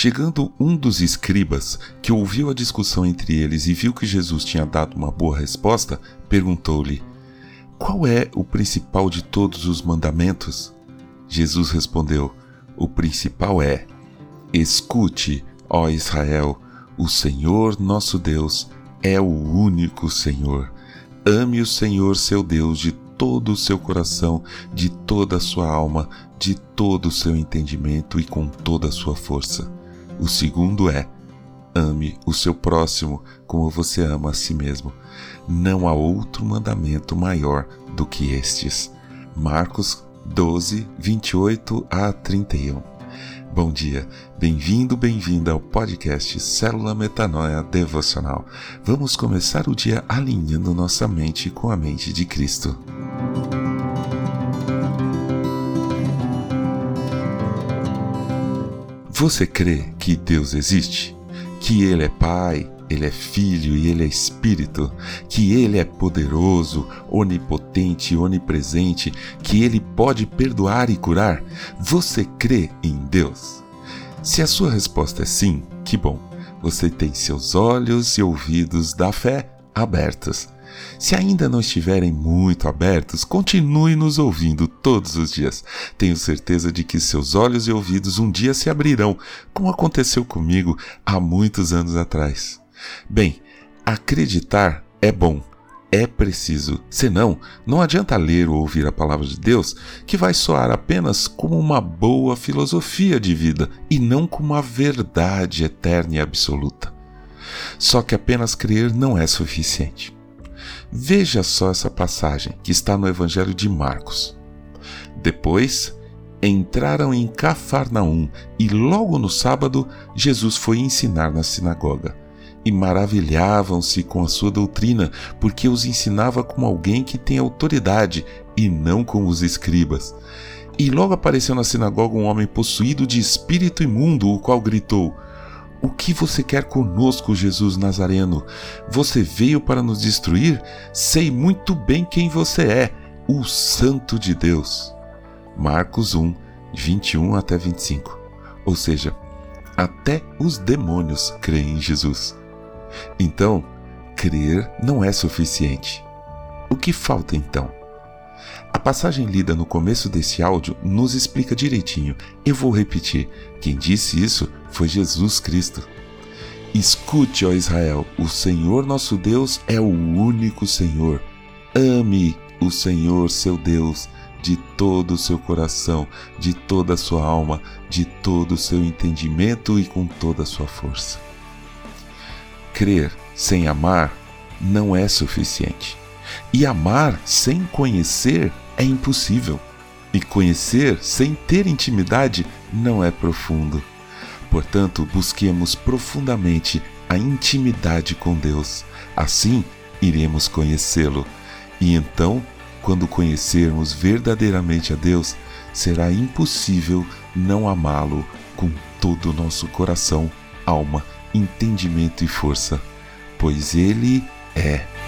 Chegando um dos escribas, que ouviu a discussão entre eles e viu que Jesus tinha dado uma boa resposta, perguntou-lhe: Qual é o principal de todos os mandamentos? Jesus respondeu: O principal é: Escute, ó Israel, o Senhor nosso Deus é o único Senhor. Ame o Senhor seu Deus de todo o seu coração, de toda a sua alma, de todo o seu entendimento e com toda a sua força. O segundo é: ame o seu próximo como você ama a si mesmo. Não há outro mandamento maior do que estes. Marcos 12, 28 a 31. Bom dia, bem-vindo, bem-vinda ao podcast Célula Metanoia Devocional. Vamos começar o dia alinhando nossa mente com a mente de Cristo. Você crê que Deus existe? Que Ele é Pai, Ele é Filho e Ele é Espírito? Que Ele é poderoso, onipotente, onipresente? Que Ele pode perdoar e curar? Você crê em Deus? Se a sua resposta é sim, que bom! Você tem seus olhos e ouvidos da fé abertos se ainda não estiverem muito abertos, continue nos ouvindo todos os dias. Tenho certeza de que seus olhos e ouvidos um dia se abrirão, como aconteceu comigo há muitos anos atrás. Bem, acreditar é bom, é preciso. Senão, não adianta ler ou ouvir a palavra de Deus, que vai soar apenas como uma boa filosofia de vida e não como uma verdade eterna e absoluta. Só que apenas crer não é suficiente. Veja só essa passagem que está no Evangelho de Marcos. Depois, entraram em Cafarnaum e logo no sábado Jesus foi ensinar na sinagoga. E maravilhavam-se com a sua doutrina, porque os ensinava como alguém que tem autoridade e não como os escribas. E logo apareceu na sinagoga um homem possuído de espírito imundo, o qual gritou: o que você quer conosco, Jesus Nazareno? Você veio para nos destruir? Sei muito bem quem você é, o Santo de Deus. Marcos 1, 21 até 25. Ou seja, até os demônios creem em Jesus. Então, crer não é suficiente. O que falta então? A passagem lida no começo desse áudio nos explica direitinho. Eu vou repetir: quem disse isso foi Jesus Cristo. Escute, ó Israel, o Senhor nosso Deus é o único Senhor. Ame o Senhor seu Deus de todo o seu coração, de toda a sua alma, de todo o seu entendimento e com toda a sua força. Crer sem amar não é suficiente. E amar sem conhecer é impossível. E conhecer sem ter intimidade não é profundo. Portanto, busquemos profundamente a intimidade com Deus. Assim, iremos conhecê-lo. E então, quando conhecermos verdadeiramente a Deus, será impossível não amá-lo com todo o nosso coração, alma, entendimento e força, pois Ele é.